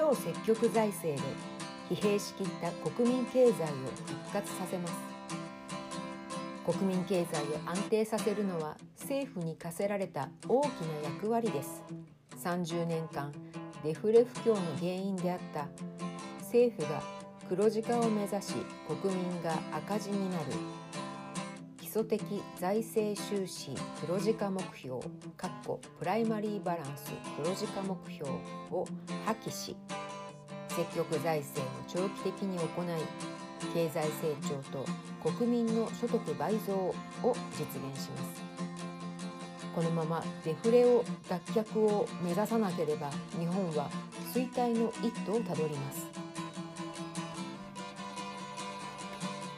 超積極財政で疲弊しきった国民経済を復活させます。国民経済を安定させるのは政府に課せられた大きな役割です。30年間デフレ不況の原因であった。政府が黒字化を目指し国民が赤字になる。基礎的財政収支黒字化目標プライマリーバランス黒字化目標を破棄し積極財政を長期的に行い経済成長と国民の所得倍増を実現します。このままデフレを脱却を目指さなければ日本は衰退の一途をたどります。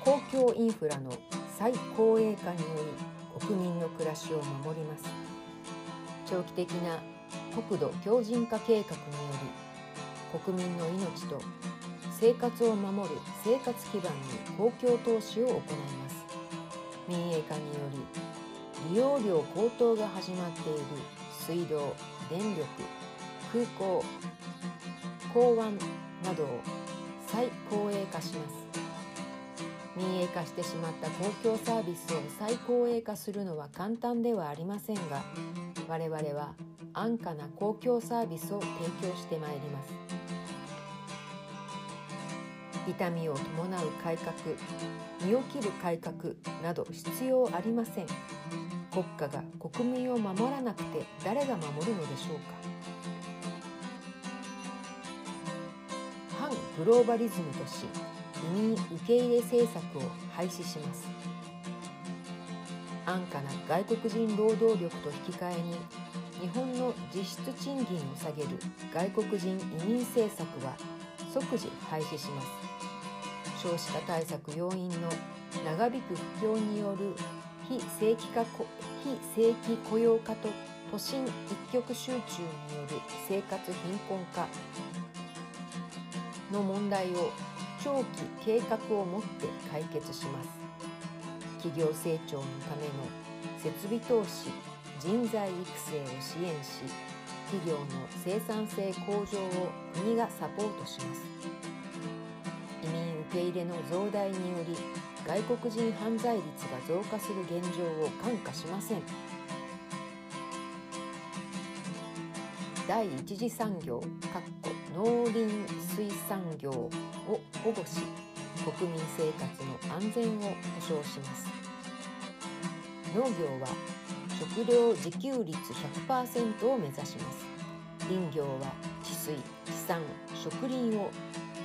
公共インフラの再公営化により国民の暮らしを守ります。長期的な国土強靭化計画により国民の命と生活を守る生活基盤に公共投資を行います。民営化により利用料高騰が始まっている水道電力空港港湾などを再公営化します。民営化してしまった公共サービスを再公営化するのは簡単ではありませんが我々は安価な公共サービスを提供してまいります。痛みを伴う改革身を切る改革など必要ありません。国家が国民を守らなくて誰が守るのでしょうか。反グローバリズムとし移民受け入れ政策を廃止します。安価な外国人労働力と引き換えに日本の実質賃金を下げる外国人移民政策は即時廃止します。少子化対策要因の長引く不況による非正規化非正規雇用化と都心一極集中による生活貧困化の問題を長期計画を持って解決します。企業成長のための設備投資人材育成を支援し企業の生産性向上を国がサポートします。移民受け入れの増大により外国人犯罪率が増加する現状を看過しません。第一次産業農林水産業を保護し国民生活の安全を保障します。農業は食料自給率100%を目指します。林業は治水地産植林を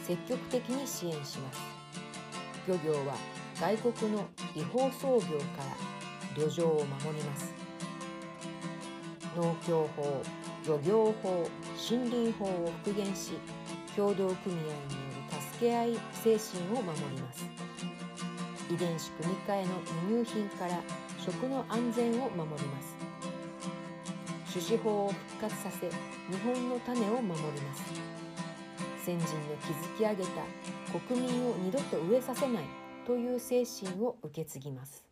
積極的に支援します。漁業は外国の違法操業から漁場を守ります。農協法漁業法森林法を復元し協同組合による助け合い精神を守ります。遺伝子組み換えの輸入品から食の安全を守ります。種子法を復活させ日本の種を守ります。先人の築き上げた国民を二度と飢えさせないという精神を受け継ぎます。